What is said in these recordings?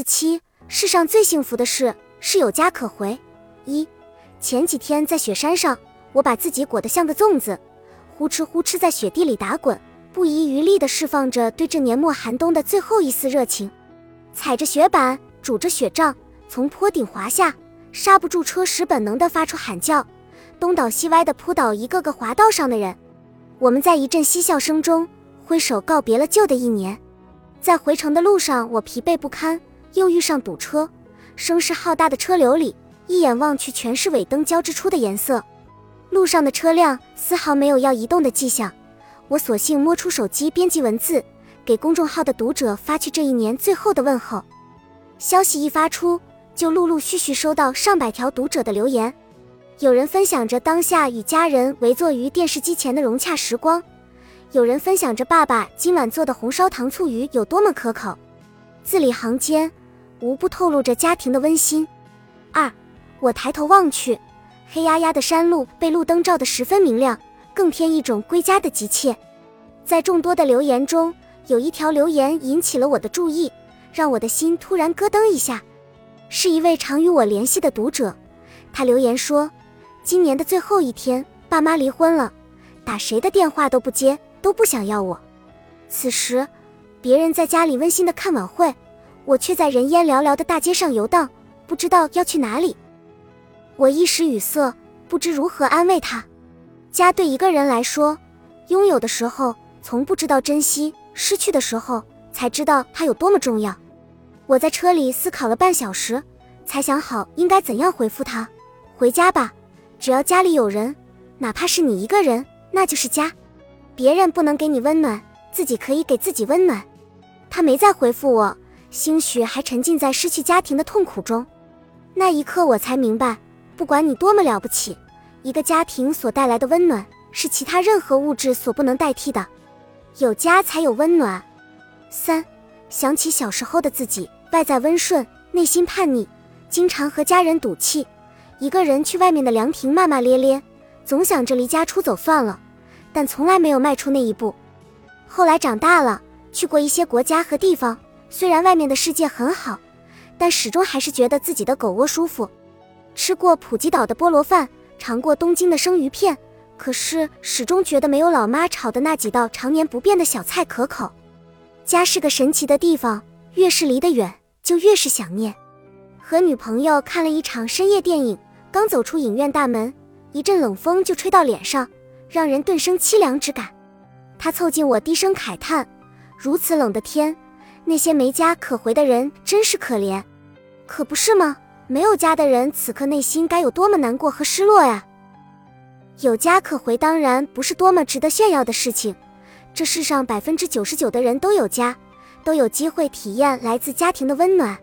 四七，世上最幸福的事是有家可回。一，前几天在雪山上，我把自己裹得像个粽子，呼哧呼哧在雪地里打滚，不遗余力地释放着对这年末寒冬的最后一丝热情。踩着雪板，拄着雪杖，从坡顶滑下，刹不住车时本能地发出喊叫，东倒西歪地扑倒一个个滑道上的人。我们在一阵嬉笑声中挥手告别了旧的一年。在回程的路上，我疲惫不堪，又遇上堵车。声势浩大的车流里，一眼望去全是尾灯交织出的颜色。路上的车辆丝毫没有要移动的迹象。我索性摸出手机编辑文字，给公众号的读者发去这一年最后的问候。消息一发出，就陆陆续续收到上百条读者的留言。有人分享着当下与家人围坐于电视机前的融洽时光。有人分享着爸爸今晚做的红烧糖醋鱼有多么可口，字里行间无不透露着家庭的温馨。二，我抬头望去，黑压压的山路被路灯照得十分明亮，更添一种归家的急切。在众多的留言中，有一条留言引起了我的注意，让我的心突然咯噔一下。是一位常与我联系的读者，他留言说：“今年的最后一天，爸妈离婚了，打谁的电话都不接。”都不想要我。此时，别人在家里温馨的看晚会，我却在人烟寥寥的大街上游荡，不知道要去哪里。我一时语塞，不知如何安慰他。家对一个人来说，拥有的时候从不知道珍惜，失去的时候才知道它有多么重要。我在车里思考了半小时，才想好应该怎样回复他：回家吧，只要家里有人，哪怕是你一个人，那就是家。别人不能给你温暖，自己可以给自己温暖。他没再回复我，兴许还沉浸在失去家庭的痛苦中。那一刻，我才明白，不管你多么了不起，一个家庭所带来的温暖是其他任何物质所不能代替的。有家才有温暖。三，想起小时候的自己，外在温顺，内心叛逆，经常和家人赌气，一个人去外面的凉亭骂骂咧咧，总想着离家出走算了。但从来没有迈出那一步。后来长大了，去过一些国家和地方，虽然外面的世界很好，但始终还是觉得自己的狗窝舒服。吃过普吉岛的菠萝饭，尝过东京的生鱼片，可是始终觉得没有老妈炒的那几道常年不变的小菜可口。家是个神奇的地方，越是离得远，就越是想念。和女朋友看了一场深夜电影，刚走出影院大门，一阵冷风就吹到脸上。让人顿生凄凉之感。他凑近我，低声慨叹：“如此冷的天，那些没家可回的人真是可怜。可不是吗？没有家的人，此刻内心该有多么难过和失落呀！有家可回，当然不是多么值得炫耀的事情。这世上百分之九十九的人都有家，都有机会体验来自家庭的温暖。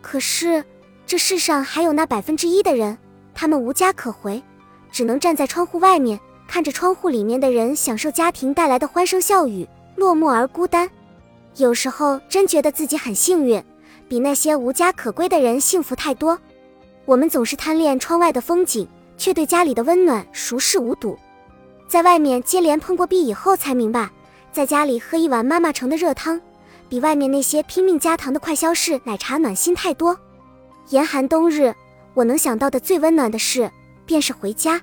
可是，这世上还有那百分之一的人，他们无家可回，只能站在窗户外面。”看着窗户里面的人享受家庭带来的欢声笑语，落寞而孤单。有时候真觉得自己很幸运，比那些无家可归的人幸福太多。我们总是贪恋窗外的风景，却对家里的温暖熟视无睹。在外面接连碰过壁以后，才明白，在家里喝一碗妈妈盛的热汤，比外面那些拼命加糖的快消式奶茶暖心太多。严寒冬日，我能想到的最温暖的事，便是回家。